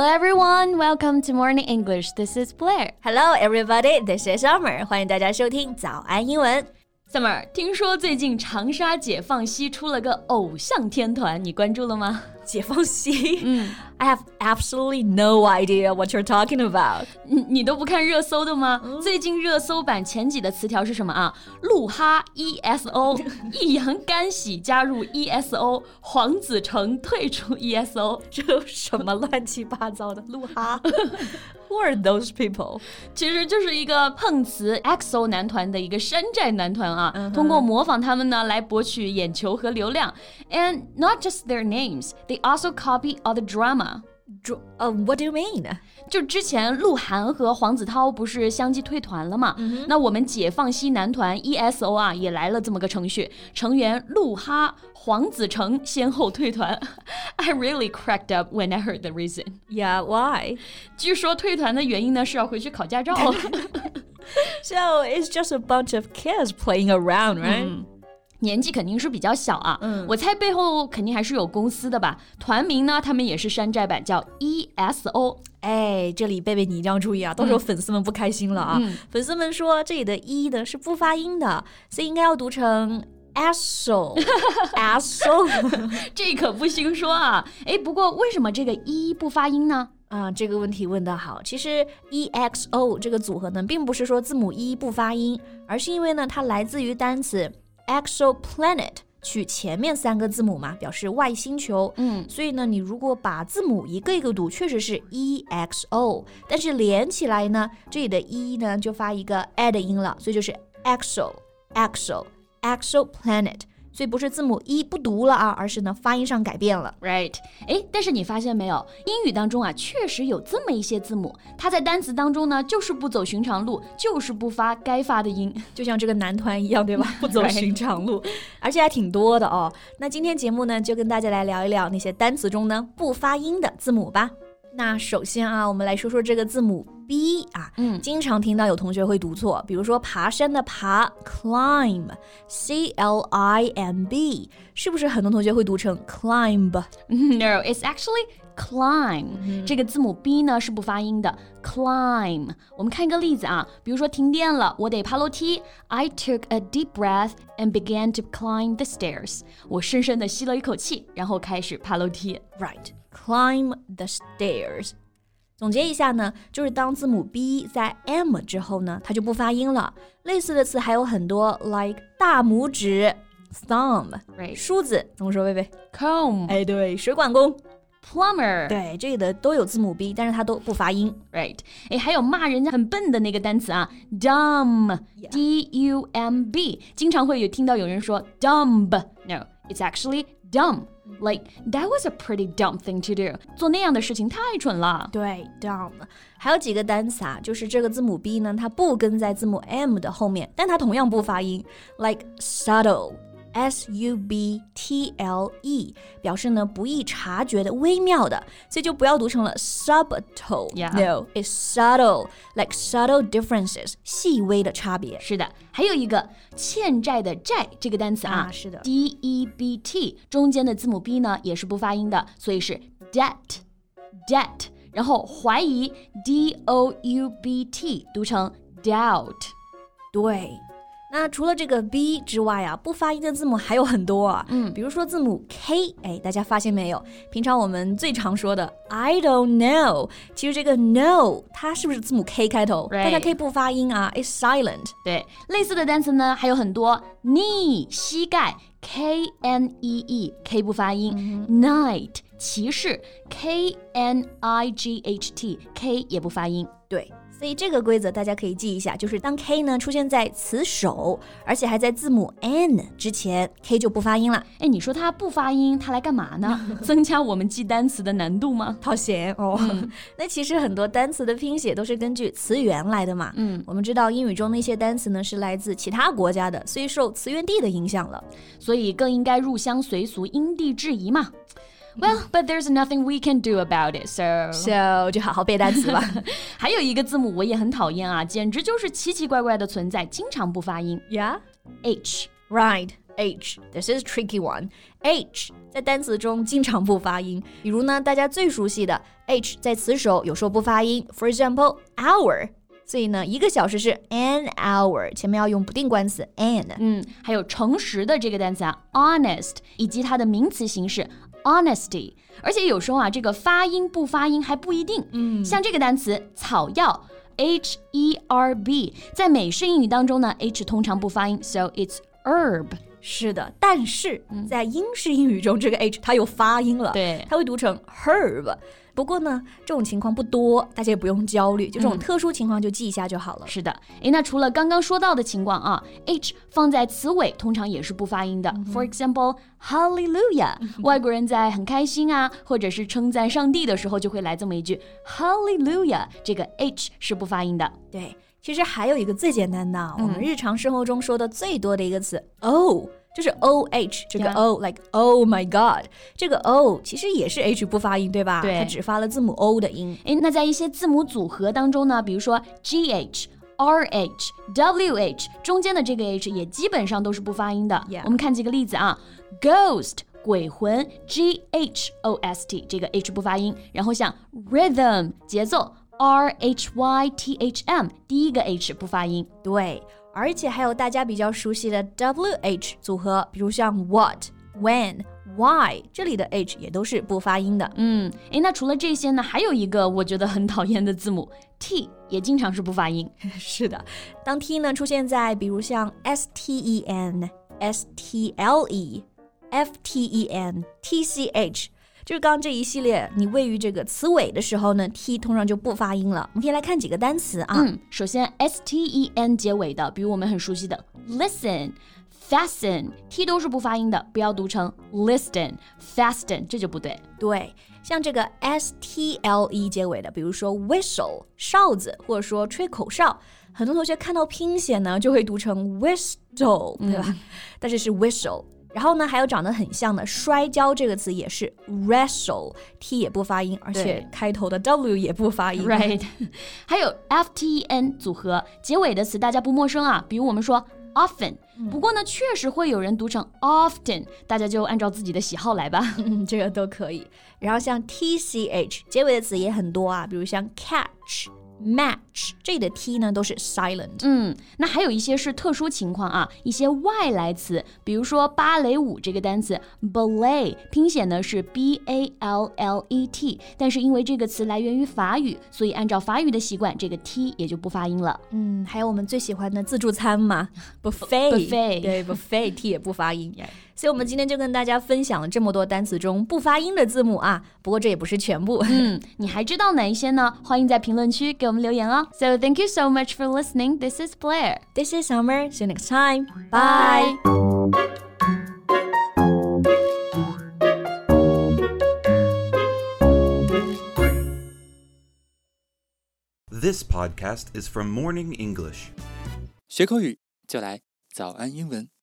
Hello everyone, welcome to Morning English. This is Blair. Hello everybody, this is Summer. 欢迎大家收听早安英文。Summer，听说最近长沙解放西出了个偶像天团，你关注了吗？解放西，嗯，I have absolutely no idea what you're talking about。你你都不看热搜的吗？最近热搜榜前几的词条是什么啊？鹿哈 ESO，易烊干喜加入 ESO，黄子成退出 ESO，这什么乱七八糟的鹿哈？Who are those people？其实就是一个碰瓷 EXO 男团的一个山寨男团啊，通过模仿他们呢来博取眼球和流量。And not just their names, they also copy all the drama. Uh, what do you mean? 就之前鹿晗和黄子韬不是相继退团了嘛？那我们解放西男团 ESO 啊也来了这么个程序，成员鹿哈、黄子成先后退团。I really cracked up when I heard the reason. Yeah, why? 据说退团的原因呢是要回去考驾照。so it's just a bunch of kids playing around, right? 年纪肯定是比较小啊，嗯，我猜背后肯定还是有公司的吧。团名呢，他们也是山寨版，叫 ESO。哎，这里贝贝你一定要注意啊，到时候粉丝们不开心了啊。粉丝们说这里的 E 呢是不发音的，所以应该要读成 ESO。ESO，这可不兴说啊。哎，不过为什么这个一不发音呢？啊，这个问题问得好。其实 EXO 这个组合呢，并不是说字母 E 不发音，而是因为呢，它来自于单词。Exoplanet 取前面三个字母嘛，表示外星球。嗯，所以呢，你如果把字母一个一个读，确实是 e x o，但是连起来呢，这里的 e 呢就发一个 a 的音了，所以就是 exo exo exoplanet。所以不是字母一不读了啊，而是呢发音上改变了，right？哎，但是你发现没有，英语当中啊，确实有这么一些字母，它在单词当中呢，就是不走寻常路，就是不发该发的音，就像这个男团一样，对吧？不走寻常路，而且还挺多的哦。那今天节目呢，就跟大家来聊一聊那些单词中呢不发音的字母吧。那首先啊，我们来说说这个字母 B 啊，嗯，经常听到有同学会读错，比如说爬山的爬 climb，C L I M B，是不是很多同学会读成 climb？No，it's actually climb。这个字母 B 呢是不发音的，climb。我们看一个例子啊，比如说停电了，我得爬楼梯，I took a deep breath and began to climb the stairs。我深深的吸了一口气，然后开始爬楼梯，right。Climb the stairs。总结一下呢，就是当字母 b 在 m 之后呢，它就不发音了。类似的词还有很多，like 大拇指 thumb，梳子怎么说？贝贝 comb，哎，对，水管工 plumber，对，这里的都有字母 b，但是它都不发音，right？哎，还有骂人家很笨的那个单词啊，dumb，d u m b，经常会有听到有人说 dumb，no，it's actually dumb。Like that was a pretty dumb thing to do。做那样的事情太蠢了。对，dumb。还有几个单词啊，就是这个字母 b 呢，它不跟在字母 m 的后面，但它同样不发音。Like subtle。 S U B T L E 表示呢不易察觉的、微妙的，所以就不要读成了 subtle。No, it's subtle, like subtle differences，细微的差别。是的，还有一个欠债的债这个单词啊，是的，D E B T 中间的字母 B 呢也是不发音的，所以是 debt, debt。然后怀疑 D O U B T 读成 doubt，对。那除了这个 b 之外啊，不发音的字母还有很多啊。嗯，比如说字母 k，哎，大家发现没有？平常我们最常说的 I don't know，其实这个 no 它是不是字母 k 开头？但它可以不发音啊，is silent。对，类似的单词呢还有很多，knee 膝盖 k n e e k 不发音，night 骑士 k n i g h t k 也不发音。对。所以这个规则大家可以记一下，就是当 k 呢出现在词首，而且还在字母 n 之前，k 就不发音了。哎，你说它不发音，它来干嘛呢？增加我们记单词的难度吗？掏钱哦。那其实很多单词的拼写都是根据词源来的嘛。嗯，我们知道英语中那些单词呢是来自其他国家的，所以受词源地的影响了，所以更应该入乡随俗，因地制宜嘛。Well, but there's nothing we can do about it, so so 就好好背单词吧。还有一个字母我也很讨厌啊，简直就是奇奇怪怪的存在，经常不发音。Yeah, H, right. H. This is tricky one. H 在单词中经常不发音，比如呢，大家最熟悉的 H 在词首有时候不发音。For example, hour. 所以呢，一个小时是 an hour，前面要用不定冠词 an。嗯，还有诚实的这个单词啊，honest，以及它的名词形式 honesty。而且有时候啊，这个发音不发音还不一定。嗯，像这个单词草药 h e r b，在美式英语当中呢，h 通常不发音，so it's herb。是的，但是在英式英语中，这个 h 它有发音了，对，它会读成 herb。不过呢，这种情况不多，大家也不用焦虑，就这种特殊情况就记一下就好了。是的，诶，那除了刚刚说到的情况啊，h 放在词尾通常也是不发音的。For example, Hallelujah，外国人在很开心啊，或者是称赞上帝的时候，就会来这么一句 Hallelujah，这个 h 是不发音的。对。其实还有一个最简单的，我们日常生活中说的最多的一个词，oh，就是 o h 这个 o，like oh my god，这个 o 其实也是 h 不发音，对吧？对，它只发了字母 o 的音。诶，那在一些字母组合当中呢，比如说 g h、r h、w h 中间的这个 h 也基本上都是不发音的。我们看几个例子啊，ghost 鬼魂，g h o s t 这个 h 不发音，然后像 rhythm 节奏。R H Y T H M，第一个 H 不发音。对，而且还有大家比较熟悉的 W H 组合，比如像 What、When、Why，这里的 H 也都是不发音的。嗯，诶，那除了这些呢，还有一个我觉得很讨厌的字母 T，也经常是不发音。是的，当 T 呢出现在比如像 S T E N、S T L E、F T E N、T C H。就是刚刚这一系列，你位于这个词尾的时候呢，t 通常就不发音了。我们可以来看几个单词啊。嗯，首先 s t e n 结尾的，比如我们很熟悉的 listen、fasten，t 都是不发音的，不要读成 listen、fasten，这就不对。对，像这个 s t l e 结尾的，比如说 whistle 哨子，或者说吹口哨，很多同学看到拼写呢就会读成 whistle，对吧？但是是 whistle。然后呢，还有长得很像的摔跤这个词也是 wrestle，t 也不发音，而且开头的 w 也不发音。Right，还有 f t e n 组合结尾的词大家不陌生啊，比如我们说 often，不过呢确实会有人读成 often，大家就按照自己的喜好来吧，这个都可以。然后像 t c h 结尾的词也很多啊，比如像 catch。Match 这里的 t 呢都是 silent。嗯，那还有一些是特殊情况啊，一些外来词，比如说芭蕾舞这个单词 ballet，拼写呢是 b a l l e t，但是因为这个词来源于法语，所以按照法语的习惯，这个 t 也就不发音了。嗯，还有我们最喜欢的自助餐嘛，buffet，对 buffet t 也不发音。所以，我们今天就跟大家分享了这么多单词中不发音的字母啊。不过这也不是全部。嗯，你还知道哪一些呢？欢迎在评论区给我们留言哦。So thank you so much for listening. This is Blair. This is Summer. See you next time. Bye. This podcast is from Morning English. 学口语就来早安英文。